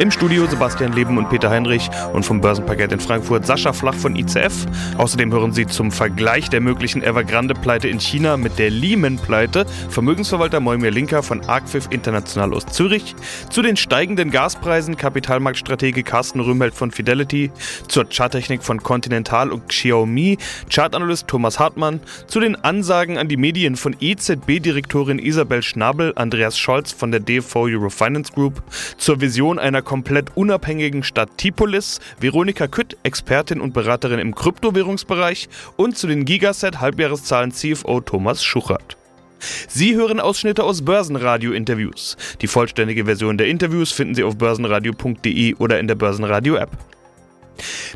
Im Studio Sebastian Leben und Peter Heinrich und vom Börsenparkett in Frankfurt Sascha Flach von ICF. Außerdem hören Sie zum Vergleich der möglichen Evergrande-Pleite in China mit der Lehman-Pleite. Vermögensverwalter Moimir Linker von Arcfif International aus Zürich, zu den steigenden Gaspreisen Kapitalmarktstratege Carsten Rühmelt von Fidelity, zur Charttechnik von Continental und Xiaomi, Chartanalyst Thomas Hartmann, zu den Ansagen an die Medien von EZB-Direktorin Isabel Schnabel, Andreas Scholz von der DFV Eurofinance Group, zur Vision einer komplett unabhängigen Stadt Tipolis, Veronika Kütt, Expertin und Beraterin im Kryptowährungsbereich und zu den Gigaset Halbjahreszahlen CFO Thomas Schuchert. Sie hören Ausschnitte aus Börsenradio-Interviews. Die vollständige Version der Interviews finden Sie auf börsenradio.de oder in der Börsenradio-App.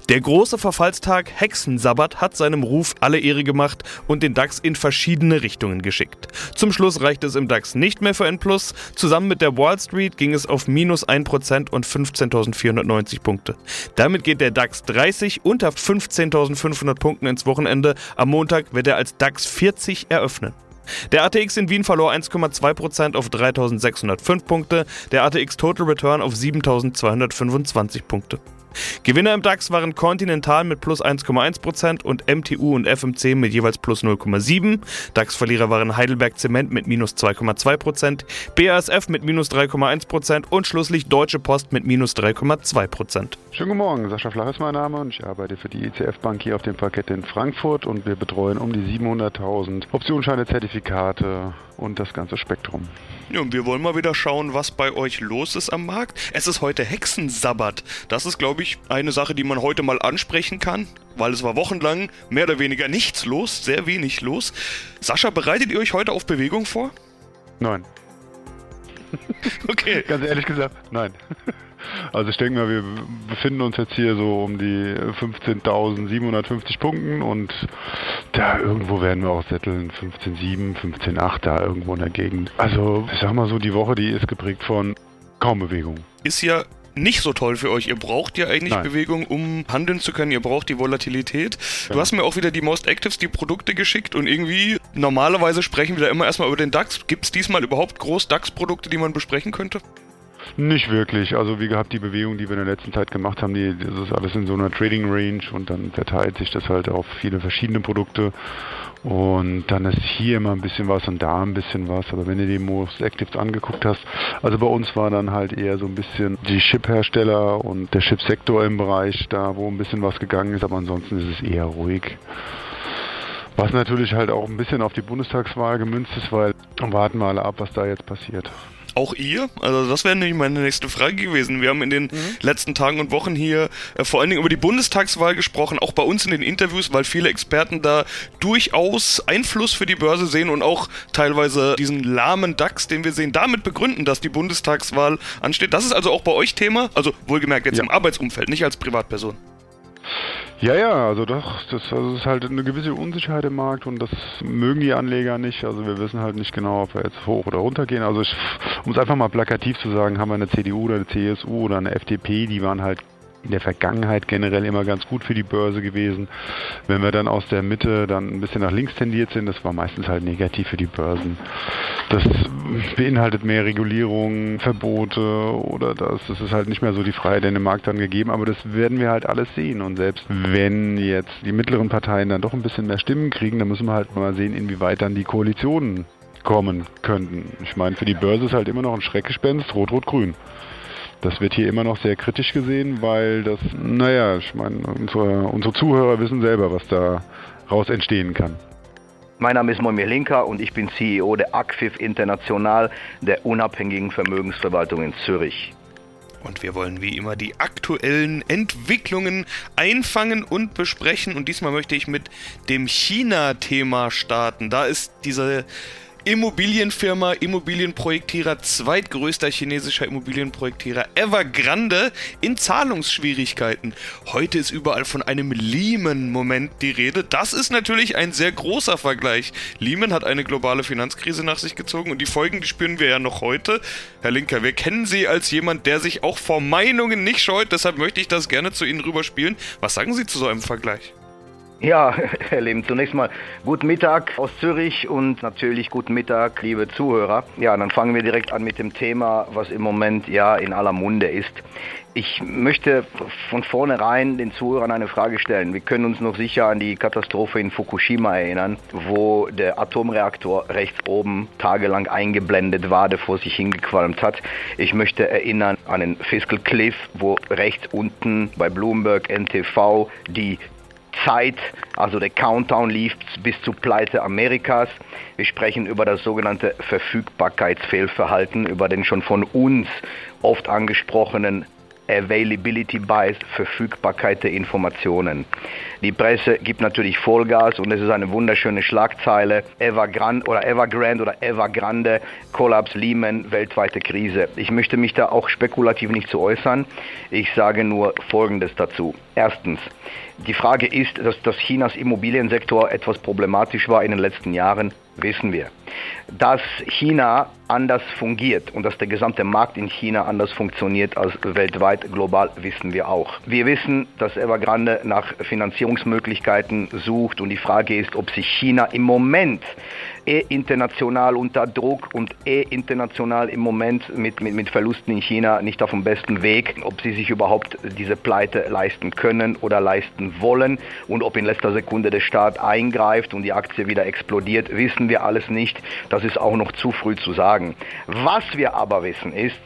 Der große Verfallstag Hexensabbat hat seinem Ruf alle Ehre gemacht und den DAX in verschiedene Richtungen geschickt. Zum Schluss reichte es im DAX nicht mehr für ein Plus. Zusammen mit der Wall Street ging es auf minus 1% und 15.490 Punkte. Damit geht der DAX 30 unter 15.500 Punkten ins Wochenende. Am Montag wird er als DAX 40 eröffnen. Der ATX in Wien verlor 1,2% auf 3605 Punkte, der ATX Total Return auf 7225 Punkte. Gewinner im DAX waren Continental mit plus 1,1% und MTU und FMC mit jeweils plus 0,7%. DAX-Verlierer waren Heidelberg Zement mit minus 2,2%, BASF mit minus 3,1% und schlusslich Deutsche Post mit minus 3,2%. Schönen guten Morgen, Sascha Flach ist mein Name und ich arbeite für die ICF Bank hier auf dem Parkett in Frankfurt und wir betreuen um die 700.000 Optionsscheine, Zertifikate und das ganze Spektrum. Ja, und wir wollen mal wieder schauen, was bei euch los ist am Markt. Es ist heute Hexensabbat. Das ist, glaube ich, eine Sache, die man heute mal ansprechen kann, weil es war wochenlang mehr oder weniger nichts los, sehr wenig los. Sascha, bereitet ihr euch heute auf Bewegung vor? Nein. Okay. Ganz ehrlich gesagt, nein. Also ich denke mal, wir befinden uns jetzt hier so um die 15.750 Punkten und da irgendwo werden wir auch setteln, 15.7, 15.8 da irgendwo in der Gegend. Also ich sag mal so, die Woche, die ist geprägt von kaum Bewegung. Ist ja nicht so toll für euch. Ihr braucht ja eigentlich Nein. Bewegung, um handeln zu können. Ihr braucht die Volatilität. Du Ja. hast mir auch wieder die Most Actives, die Produkte geschickt und irgendwie, normalerweise sprechen wir da immer erstmal über den DAX. Gibt es diesmal überhaupt groß DAX-Produkte, die man besprechen könnte? Nicht wirklich. Also wie gehabt, die Bewegung, die wir in der letzten Zeit gemacht haben, die, das ist alles in so einer Trading Range und dann verteilt sich das halt auf viele verschiedene Produkte. Und dann ist hier immer ein bisschen was und da ein bisschen was. Aber wenn du die Most Actives angeguckt hast, also bei uns war dann halt eher so ein bisschen die Chip-Hersteller und der Chipsektor im Bereich da, wo ein bisschen was gegangen ist. Aber ansonsten ist es eher ruhig. Was natürlich halt auch ein bisschen auf die Bundestagswahl gemünzt ist, weil warten wir alle ab, was da jetzt passiert. Auch ihr? Also das wäre nämlich meine nächste Frage gewesen. Wir haben in den letzten Tagen und Wochen hier äh, vor allen Dingen über die Bundestagswahl gesprochen, auch bei uns in den Interviews, weil viele Experten da durchaus Einfluss für die Börse sehen und auch teilweise diesen lahmen DAX, den wir sehen, damit begründen, dass die Bundestagswahl ansteht. Das ist also auch bei euch Thema, also wohlgemerkt jetzt Ja. im Arbeitsumfeld, nicht als Privatperson. Ja, ja, also doch, das, also ist halt eine gewisse Unsicherheit im Markt und das mögen die Anleger nicht. Also wir wissen halt nicht genau, ob wir jetzt hoch oder runter gehen. Also um es einfach mal plakativ zu sagen, haben wir eine CDU oder eine CSU oder eine FDP, die waren halt in der Vergangenheit generell immer ganz gut für die Börse gewesen. Wenn wir dann aus der Mitte dann ein bisschen nach links tendiert sind, das war meistens halt negativ für die Börsen. Das beinhaltet mehr Regulierung, Verbote oder das, das ist halt nicht mehr so die Freiheit in dem Markt dann gegeben, aber das werden wir halt alles sehen und selbst wenn jetzt die mittleren Parteien dann doch ein bisschen mehr Stimmen kriegen, dann müssen wir halt mal sehen, inwieweit dann die Koalitionen kommen könnten. Ich meine, für die Börse ist halt immer noch ein Schreckgespenst, rot-rot-grün. Das wird hier immer noch sehr kritisch gesehen, weil das, naja, ich meine, unsere, unsere Zuhörer wissen selber, was da raus entstehen kann. Mein Name ist Moimir Linker und ich bin CEO der ACFIF International, der unabhängigen Vermögensverwaltung in Zürich. Und wir wollen wie immer die aktuellen Entwicklungen einfangen und besprechen. Und diesmal möchte ich mit dem China-Thema starten. Da ist diese Immobilienfirma, Immobilienprojektierer, zweitgrößter chinesischer Immobilienprojektierer Evergrande in Zahlungsschwierigkeiten. Heute ist überall von einem Lehman-Moment die Rede. Das ist natürlich ein sehr großer Vergleich. Lehman hat eine globale Finanzkrise nach sich gezogen und die Folgen, die spüren wir ja noch heute. Herr Linker, wir kennen Sie als jemand, der sich auch vor Meinungen nicht scheut, deshalb möchte ich das gerne zu Ihnen rüberspielen. Was sagen Sie zu so einem Vergleich? Ja, Herr Lehm, zunächst mal guten Mittag aus Zürich und natürlich guten Mittag, liebe Zuhörer. Ja, dann fangen wir direkt an mit dem Thema, was im Moment ja in aller Munde ist. Ich möchte von vornherein den Zuhörern eine Frage stellen. Wir können uns noch sicher an die Katastrophe in Fukushima erinnern, wo der Atomreaktor rechts oben tagelang eingeblendet war, der vor sich hingequalmt hat. Ich möchte erinnern an den Fiscal Cliff, wo rechts unten bei Bloomberg NTV die Zeit, also der Countdown lief bis zur Pleite Amerikas. Wir sprechen über das sogenannte Verfügbarkeitsfehlverhalten, über den schon von uns oft angesprochenen Availability Bias, Verfügbarkeit der Informationen. Die Presse gibt natürlich Vollgas und es ist eine wunderschöne Schlagzeile. Evergrande oder Evergrande oder Evergrande, Kollaps Lehman, weltweite Krise. Ich möchte mich da auch spekulativ nicht zu äußern. Ich sage nur Folgendes dazu. Erstens, die Frage ist, dass, dass Chinas Immobiliensektor etwas problematisch war in den letzten Jahren, wissen wir. Dass China anders fungiert und dass der gesamte Markt in China anders funktioniert als weltweit global, wissen wir auch. Wir wissen, dass Evergrande nach Finanzierungsmöglichkeiten sucht und die Frage ist, ob sich China im Moment eh international unter Druck und eh international im Moment mit, mit, mit Verlusten in China nicht auf dem besten Weg, ob sie sich überhaupt diese Pleite leisten können oder leisten wollen und ob in letzter Sekunde der Staat eingreift und die Aktie wieder explodiert, wissen wir alles nicht. Das ist auch noch zu früh zu sagen. Was wir aber wissen ist,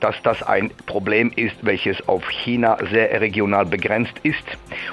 dass das ein Problem ist, welches auf China sehr regional begrenzt ist.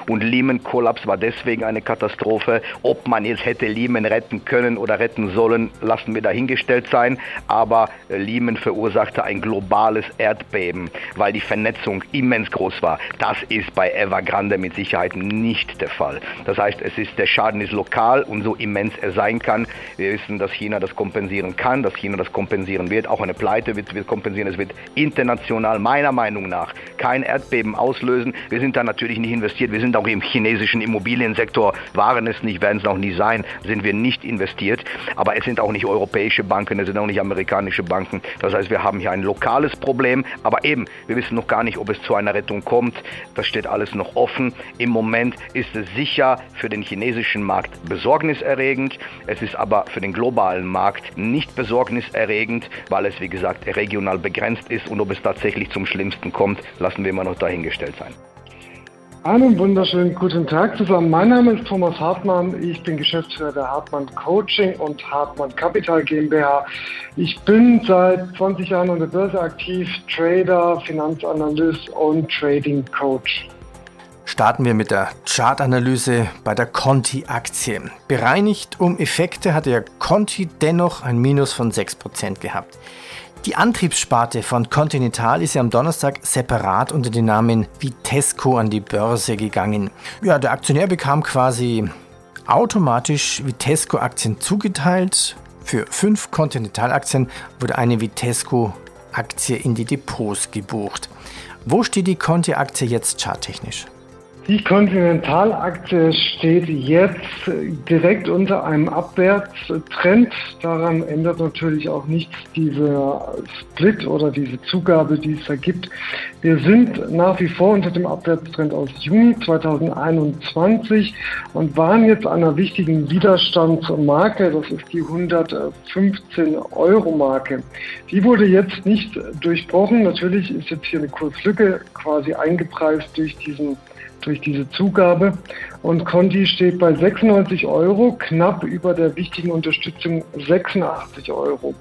Und Lehman-Kollaps war deswegen eine Katastrophe. Ob man jetzt hätte Lehman retten können oder retten sollen, lassen wir dahingestellt sein. Aber Lehman verursachte ein globales Erdbeben, weil die Vernetzung immens groß war. Das ist bei Evergrande mit Sicherheit nicht der Fall. Das heißt, es ist, der Schaden ist lokal und so immens er sein kann. Wir wissen, dass China das kompensieren kann, dass China das kompensieren wird. Auch eine Pleite wird, wird kompensieren. Es wird international meiner Meinung nach kein Erdbeben auslösen. Wir sind da natürlich nicht investiert. Wir sind auch im chinesischen Immobiliensektor, waren es nicht, werden es auch nie sein, sind wir nicht investiert. Aber es sind auch nicht europäische Banken, es sind auch nicht amerikanische Banken. Das heißt, wir haben hier ein lokales Problem. Aber eben, wir wissen noch gar nicht, ob es zu einer Rettung kommt. Das steht alles noch offen. Im Moment ist es sicher für den chinesischen Markt besorgniserregend. Es ist aber für den globalen Markt nicht besorgniserregend, weil es, wie gesagt, regional begrenzt ist und ob es tatsächlich zum Schlimmsten kommt, lassen wir immer noch dahingestellt sein. Einen wunderschönen guten Tag zusammen. Mein Name ist Thomas Hartmann. Ich bin Geschäftsführer der Hartmann Coaching und Hartmann Capital GmbH. Ich bin seit 20 Jahren an der Börse aktiv, Trader, Finanzanalyst und Trading Coach. Starten wir mit der Chartanalyse bei der Conti-Aktie. Bereinigt um Effekte hatte ja Conti dennoch ein Minus von 6% gehabt. Die Antriebssparte von Continental ist ja am Donnerstag separat unter dem Namen Vitesco an die Börse gegangen. Ja, der Aktionär bekam quasi automatisch Vitesco-Aktien zugeteilt. Für fünf Continental-Aktien wurde eine Vitesco-Aktie in die Depots gebucht. Wo steht die Conti-Aktie jetzt charttechnisch? Die Continental-Aktie steht jetzt direkt unter einem Abwärtstrend. Daran ändert natürlich auch nichts dieser Split oder diese Zugabe, die es da gibt. Wir sind nach wie vor unter dem Abwärtstrend aus Juni 2021 und waren jetzt an einer wichtigen Widerstandsmarke. Das ist die 115 Euro Marke. Die wurde jetzt nicht durchbrochen. Natürlich ist jetzt hier eine Kurslücke quasi eingepreist durch diesen durch diese Zugabe. Und Conti steht bei 96 Euro, knapp über der wichtigen Unterstützung 86 Euro.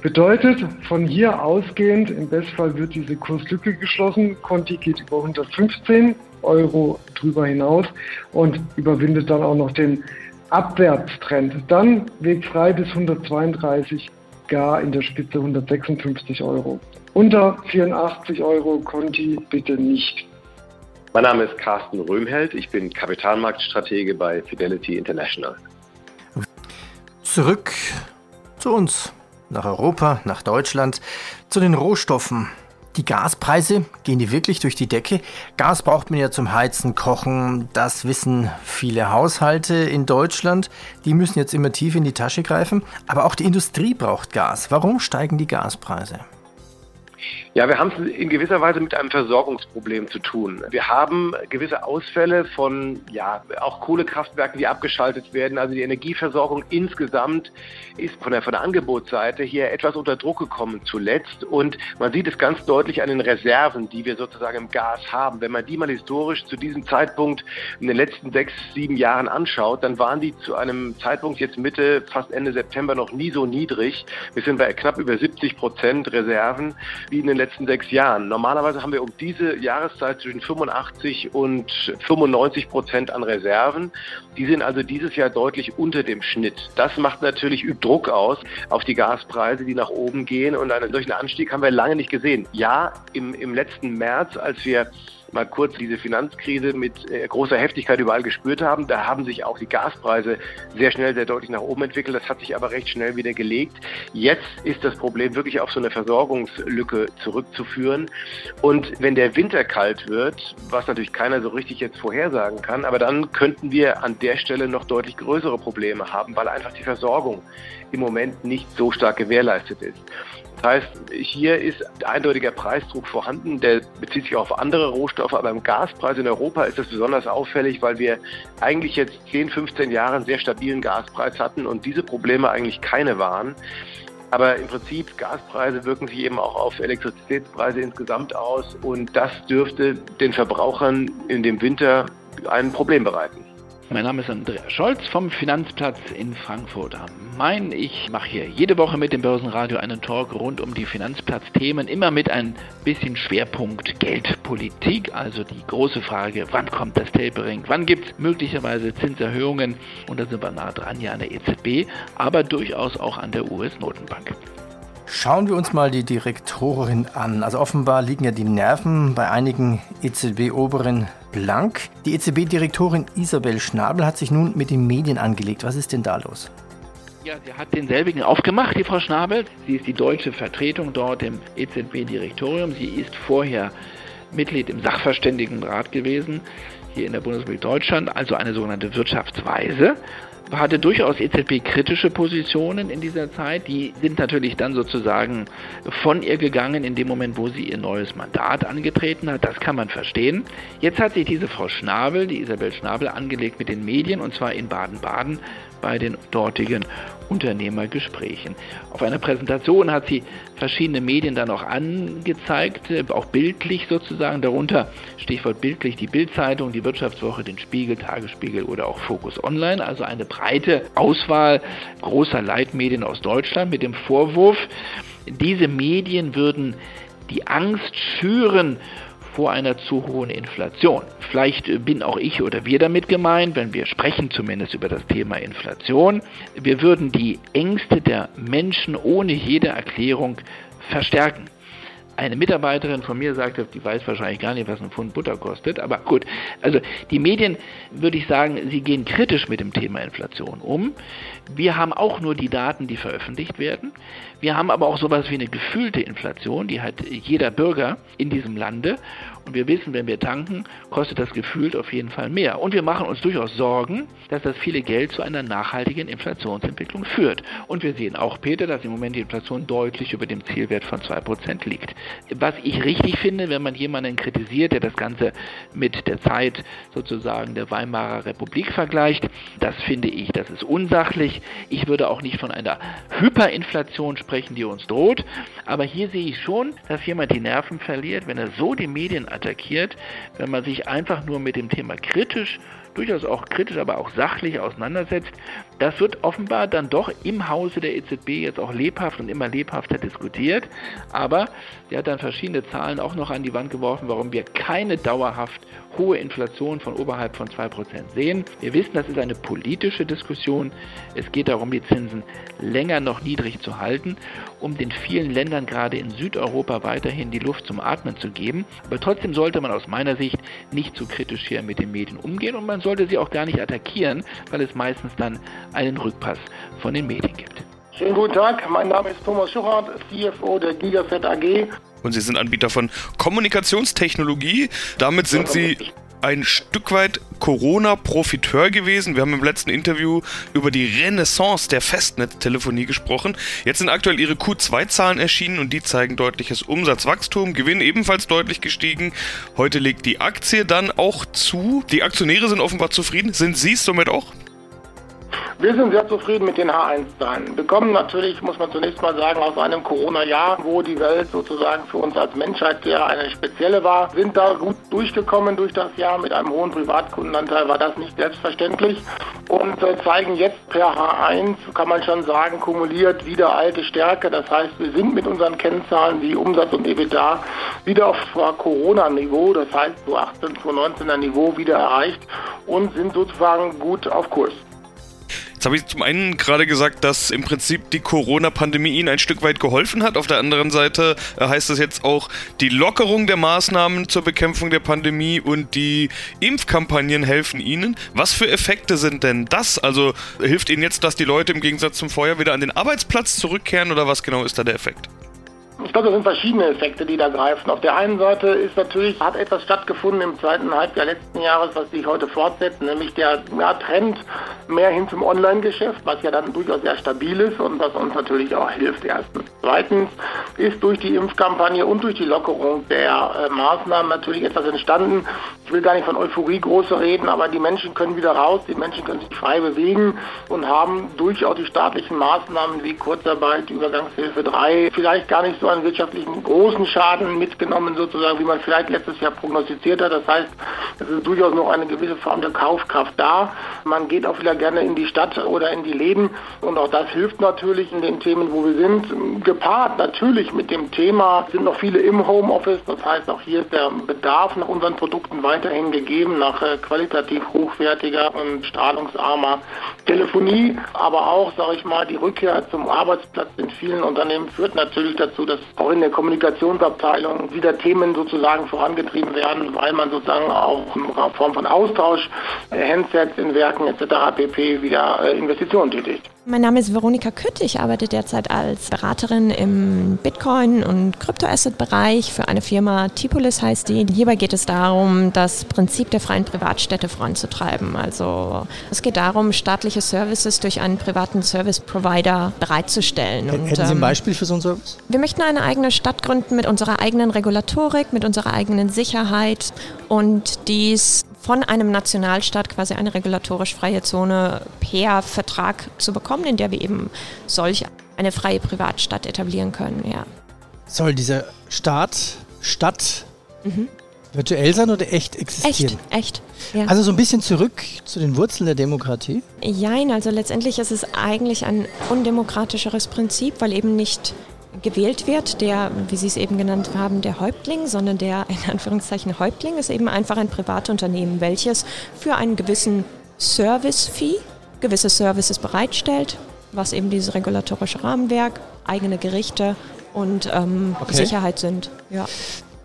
Bedeutet, von hier ausgehend, im Bestfall wird diese Kurslücke geschlossen. Conti geht über 115 Euro drüber hinaus und überwindet dann auch noch den Abwärtstrend. Dann Weg frei bis 132, gar in der Spitze 156 Euro. Unter 84 Euro Conti bitte nicht. Mein Name ist Carsten Röhmheld, ich bin Kapitalmarktstratege bei Fidelity International. Zurück zu uns, nach Europa, nach Deutschland, zu den Rohstoffen. Die Gaspreise, gehen die wirklich durch die Decke? Gas braucht man ja zum Heizen, Kochen, das wissen viele Haushalte in Deutschland. Die müssen jetzt immer tief in die Tasche greifen. Aber auch die Industrie braucht Gas. Warum steigen die Gaspreise? Ja, wir haben es in gewisser Weise mit einem Versorgungsproblem zu tun. Wir haben gewisse Ausfälle von, ja, auch Kohlekraftwerken, die abgeschaltet werden. Also die Energieversorgung insgesamt ist von der, von der Angebotsseite hier etwas unter Druck gekommen zuletzt. Und man sieht es ganz deutlich an den Reserven, die wir sozusagen im Gas haben. Wenn man die mal historisch zu diesem Zeitpunkt in den letzten sechs, sieben Jahren anschaut, dann waren die zu einem Zeitpunkt jetzt Mitte, fast Ende September noch nie so niedrig. Wir sind bei knapp über 70 Prozent Reserven wie in den letzten sechs Jahren. Normalerweise haben wir um diese Jahreszeit zwischen 85 und 95 Prozent an Reserven. Die sind also dieses Jahr deutlich unter dem Schnitt. Das macht natürlich Druck aus auf die Gaspreise, die nach oben gehen. Und einen solchen Anstieg haben wir lange nicht gesehen. Ja, im, im letzten März, als wir mal kurz diese Finanzkrise mit äh, großer Heftigkeit überall gespürt haben. Da haben sich auch die Gaspreise sehr schnell, sehr deutlich nach oben entwickelt. Das hat sich aber recht schnell wieder gelegt. Jetzt ist das Problem wirklich auf so eine Versorgungslücke zurückzuführen. Und wenn der Winter kalt wird, was natürlich keiner so richtig jetzt vorhersagen kann, aber dann könnten wir an der Stelle noch deutlich größere Probleme haben, weil einfach die Versorgung im Moment nicht so stark gewährleistet ist. Das heißt, hier ist eindeutiger Preisdruck vorhanden, der bezieht sich auch auf andere Rohstoffe, aber im Gaspreis in Europa ist das besonders auffällig, weil wir eigentlich jetzt 10, 15 Jahre einen sehr stabilen Gaspreis hatten und diese Probleme eigentlich keine waren. Aber im Prinzip, Gaspreise wirken sich eben auch auf Elektrizitätspreise insgesamt aus und das dürfte den Verbrauchern in dem Winter ein Problem bereiten. Mein Name ist Andreas Scholz vom Finanzplatz in Frankfurt am Main. Ich mache hier jede Woche mit dem Börsenradio einen Talk rund um die Finanzplatzthemen, immer mit ein bisschen Schwerpunkt Geldpolitik, also die große Frage, wann kommt das Tapering, wann gibt es möglicherweise Zinserhöhungen und da sind wir nah dran ja an der EZB, aber durchaus auch an der US-Notenbank. Schauen wir uns mal die Direktorin an. Also offenbar liegen ja die Nerven bei einigen EZB-Oberen blank. Die EZB-Direktorin Isabel Schnabel hat sich nun mit den Medien angelegt. Was ist denn da los? Ja, sie hat denselbigen aufgemacht, die Frau Schnabel. Sie ist die deutsche Vertretung dort im EZB-Direktorium. Sie ist vorher Mitglied im Sachverständigenrat gewesen, hier in der Bundesrepublik Deutschland, also eine sogenannte Wirtschaftsweise hatte durchaus EZB-kritische Positionen in dieser Zeit. Die sind natürlich dann sozusagen von ihr gegangen in dem Moment, wo sie ihr neues Mandat angetreten hat. Das kann man verstehen. Jetzt hat sich diese Frau Schnabel, die Isabel Schnabel, angelegt mit den Medien und zwar in Baden-Baden bei den dortigen Unternehmergesprächen. Auf einer Präsentation hat sie verschiedene Medien dann auch angezeigt, äh, auch bildlich sozusagen, darunter Stichwort bildlich die Bildzeitung, die Wirtschaftswoche, den Spiegel, Tagesspiegel oder auch Focus Online, also eine breite Auswahl großer Leitmedien aus Deutschland mit dem Vorwurf, diese Medien würden die Angst schüren vor einer zu hohen Inflation. Vielleicht bin auch ich oder wir damit gemeint, wenn wir sprechen zumindest über das Thema Inflation. Wir würden die Ängste der Menschen ohne jede Erklärung verstärken. Eine Mitarbeiterin von mir sagte, die weiß wahrscheinlich gar nicht, was ein Pfund Butter kostet, aber gut. Also die Medien, würde ich sagen, sie gehen kritisch mit dem Thema Inflation um. Wir haben auch nur die Daten, die veröffentlicht werden. Wir haben aber auch sowas wie eine gefühlte Inflation, die hat jeder Bürger in diesem Lande. Und wir wissen, wenn wir tanken, kostet das gefühlt auf jeden Fall mehr. Und wir machen uns durchaus Sorgen, dass das viele Geld zu einer nachhaltigen Inflationsentwicklung führt. Und wir sehen auch, Peter, dass im Moment die Inflation deutlich über dem Zielwert von 2% liegt. Was ich richtig finde, wenn man jemanden kritisiert, der das Ganze mit der Zeit sozusagen der Weimarer Republik vergleicht, das finde ich, das ist unsachlich. Ich würde auch nicht von einer Hyperinflation sprechen, die uns droht. Aber hier sehe ich schon, dass jemand die Nerven verliert, wenn er so die Medien attackiert, wenn man sich einfach nur mit dem Thema kritisch durchaus auch kritisch, aber auch sachlich auseinandersetzt. Das wird offenbar dann doch im Hause der EZB jetzt auch lebhaft und immer lebhafter diskutiert. Aber sie hat dann verschiedene Zahlen auch noch an die Wand geworfen, warum wir keine dauerhaft hohe Inflation von oberhalb von 2% sehen. Wir wissen, das ist eine politische Diskussion. Es geht darum, die Zinsen länger noch niedrig zu halten, um den vielen Ländern gerade in Südeuropa weiterhin die Luft zum Atmen zu geben. Aber trotzdem sollte man aus meiner Sicht nicht zu kritisch hier mit den Medien umgehen und man sollte sie auch gar nicht attackieren, weil es meistens dann einen Rückpass von den Medien gibt. Schönen guten Tag, mein Name ist Thomas Schuchert, CFO der Gigaset AG. Und Sie sind Anbieter von Kommunikationstechnologie. Damit sind Sie ein Stück weit Corona-Profiteur gewesen. Wir haben im letzten Interview über die Renaissance der Festnetztelefonie gesprochen. Jetzt sind aktuell ihre Q2-Zahlen erschienen und die zeigen deutliches Umsatzwachstum, Gewinn ebenfalls deutlich gestiegen. Heute legt die Aktie dann auch zu. Die Aktionäre sind offenbar zufrieden. Sind Sie es somit auch? Wir sind sehr zufrieden mit den H1-Zahlen. Wir kommen natürlich, muss man zunächst mal sagen, aus einem Corona-Jahr, wo die Welt sozusagen für uns als Menschheit ja eine spezielle war, sind da gut durchgekommen durch das Jahr. Mit einem hohen Privatkundenanteil war das nicht selbstverständlich und äh, zeigen jetzt per H1, kann man schon sagen, kumuliert wieder alte Stärke. Das heißt, wir sind mit unseren Kennzahlen wie Umsatz und EBITDA wieder auf Corona-Niveau, das heißt so 18, 2019er Niveau wieder erreicht und sind sozusagen gut auf Kurs. Jetzt habe ich zum einen gerade gesagt, dass im Prinzip die Corona-Pandemie Ihnen ein Stück weit geholfen hat. Auf der anderen Seite äh, heißt das jetzt auch die Lockerung der Maßnahmen zur Bekämpfung der Pandemie und die Impfkampagnen helfen Ihnen. Was für Effekte sind denn das? Also hilft Ihnen jetzt, dass die Leute im Gegensatz zum Vorjahr wieder an den Arbeitsplatz zurückkehren oder was genau ist da der Effekt? Ich glaube, das sind verschiedene Effekte, die da greifen. Auf der einen Seite ist natürlich, hat etwas stattgefunden im zweiten Halbjahr letzten Jahres, was sich heute fortsetzt, nämlich der ja, Trend mehr hin zum Online-Geschäft, was ja dann durchaus sehr stabil ist und was uns natürlich auch hilft, erstens. Zweitens ist durch die Impfkampagne und durch die Lockerung der äh, Maßnahmen natürlich etwas entstanden. Ich will gar nicht von Euphorie große reden, aber die Menschen können wieder raus, die Menschen können sich frei bewegen und haben durchaus die staatlichen Maßnahmen wie Kurzarbeit, Übergangshilfe 3 vielleicht gar nicht so wirtschaftlichen großen Schaden mitgenommen, sozusagen, wie man vielleicht letztes Jahr prognostiziert hat. Das heißt, es ist durchaus noch eine gewisse Form der Kaufkraft da. Man geht auch wieder gerne in die Stadt oder in die Läden und auch das hilft natürlich in den Themen, wo wir sind. Gepaart natürlich mit dem Thema sind noch viele im Homeoffice. Das heißt, auch hier ist der Bedarf nach unseren Produkten weiterhin gegeben, nach äh, qualitativ hochwertiger und strahlungsarmer Telefonie, aber auch, sage ich mal, die Rückkehr zum Arbeitsplatz in vielen Unternehmen führt natürlich dazu, dass auch in der Kommunikationsabteilung wieder Themen sozusagen vorangetrieben werden, weil man sozusagen auch in Form von Austausch, Handsets in Werken etc. pp. wieder äh, Investitionen tätigt. Mein Name ist Veronika Kütt. Ich arbeite derzeit als Beraterin im Bitcoin- und Kryptoasset-Bereich für eine Firma Tipolis heißt die. Hierbei geht es darum, das Prinzip der freien Privatstädte voranzutreiben. Also es geht darum, staatliche Services durch einen privaten Service-Provider bereitzustellen. Hätten und, Sie ein ähm, Beispiel für so einen Service? Wir möchten eine eigene Stadt gründen mit unserer eigenen Regulatorik, mit unserer eigenen Sicherheit und dies von einem Nationalstaat quasi eine regulatorisch freie Zone per Vertrag zu bekommen, in der wir eben solch eine freie Privatstadt etablieren können, ja. Soll dieser Staat, Stadt mhm. virtuell sein oder echt existieren? Echt, echt. Ja. Also so ein bisschen zurück zu den Wurzeln der Demokratie? Jein, also letztendlich ist es eigentlich ein undemokratischeres Prinzip, weil eben nicht gewählt wird, der, wie Sie es eben genannt haben, der Häuptling, sondern der in Anführungszeichen Häuptling ist eben einfach ein Privatunternehmen, welches für einen gewissen Service-Fee gewisse Services bereitstellt, was eben dieses regulatorische Rahmenwerk, eigene Gerichte und ähm, okay. Sicherheit sind. Ja.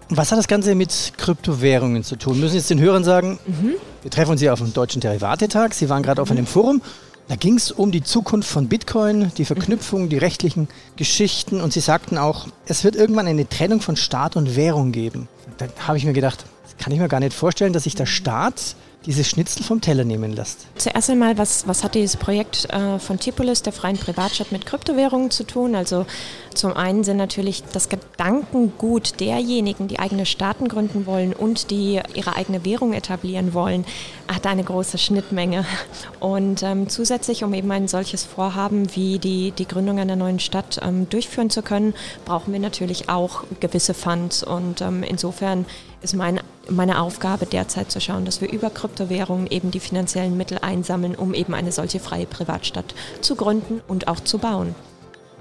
Was hat das Ganze mit Kryptowährungen zu tun? Müssen Sie jetzt den Hörern sagen, mhm. wir treffen uns hier auf dem Deutschen Derivatetag. Sie waren gerade mhm. auf einem Forum. Da ging es um die Zukunft von Bitcoin, die Verknüpfung, die rechtlichen Geschichten und Sie sagten auch, es wird irgendwann eine Trennung von Staat und Währung geben. Da habe ich mir gedacht, das kann ich mir gar nicht vorstellen, dass sich der Staat dieses Schnitzel vom Teller nehmen lässt. Zuerst einmal, was, was hat dieses Projekt äh, von Tipolis, der freien Privatstadt, mit Kryptowährungen zu tun? Also zum einen sind natürlich das Gedankengut derjenigen, die eigene Staaten gründen wollen und die ihre eigene Währung etablieren wollen, hat eine große Schnittmenge. Und ähm, zusätzlich, um eben ein solches Vorhaben wie die, die Gründung einer neuen Stadt ähm, durchführen zu können, brauchen wir natürlich auch gewisse Funds. Und ähm, insofern ist mein, meine Aufgabe derzeit zu schauen, dass wir über Kryptowährungen eben die finanziellen Mittel einsammeln, um eben eine solche freie Privatstadt zu gründen und auch zu bauen.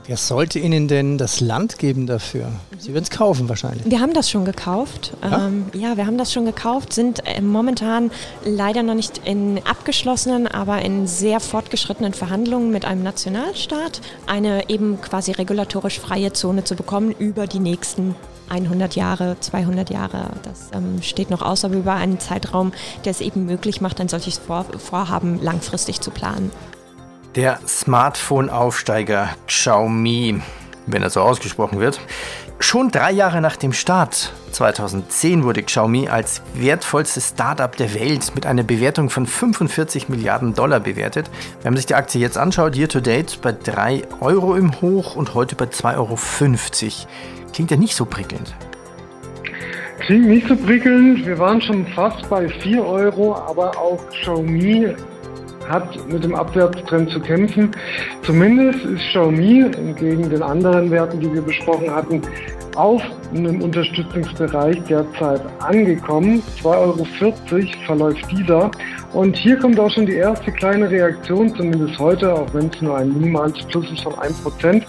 Wer sollte Ihnen denn das Land geben dafür? Sie würden es kaufen wahrscheinlich. Wir haben das schon gekauft. Ja? Ähm, ja, wir haben das schon gekauft, sind äh, momentan leider noch nicht in abgeschlossenen, aber in sehr fortgeschrittenen Verhandlungen mit einem Nationalstaat, eine eben quasi regulatorisch freie Zone zu bekommen über die nächsten 100 Jahre, 200 Jahre. Das ähm, steht noch aus, aber über einen Zeitraum, der es eben möglich macht, ein solches Vor Vorhaben langfristig zu planen. Der Smartphone-Aufsteiger Xiaomi, wenn er so ausgesprochen wird. Schon drei Jahre nach dem Start, 2010, wurde Xiaomi als wertvollstes Startup der Welt mit einer Bewertung von 45 Milliarden Dollar bewertet. Wenn man sich die Aktie jetzt anschaut, year to date bei 3 Euro im Hoch und heute bei 2,50 Euro. Klingt ja nicht so prickelnd. Klingt nicht so prickelnd. Wir waren schon fast bei 4 Euro, aber auch Xiaomi hat mit dem Abwärtstrend zu kämpfen. Zumindest ist Xiaomi entgegen den anderen Werten, die wir besprochen hatten, auf einem Unterstützungsbereich derzeit angekommen. 2,40 Euro verläuft dieser. Und hier kommt auch schon die erste kleine Reaktion, zumindest heute, auch wenn es nur ein minimales Plus ist von 1%.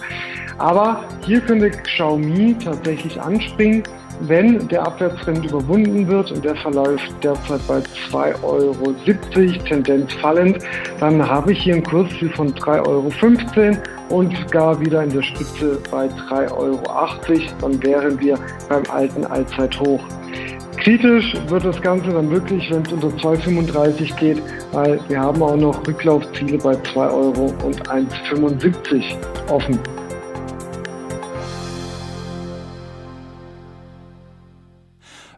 Aber hier könnte Xiaomi tatsächlich anspringen wenn der Abwärtstrend überwunden wird und der verläuft derzeit bei 2,70 Euro, Tendenz fallend, dann habe ich hier ein Kursziel von 3,15 Euro und gar wieder in der Spitze bei 3,80 Euro. Dann wären wir beim alten Allzeithoch. Kritisch wird das Ganze dann wirklich, wenn es unter 2,35 geht, weil wir haben auch noch Rücklaufziele bei 2 Euro und 1,75 offen.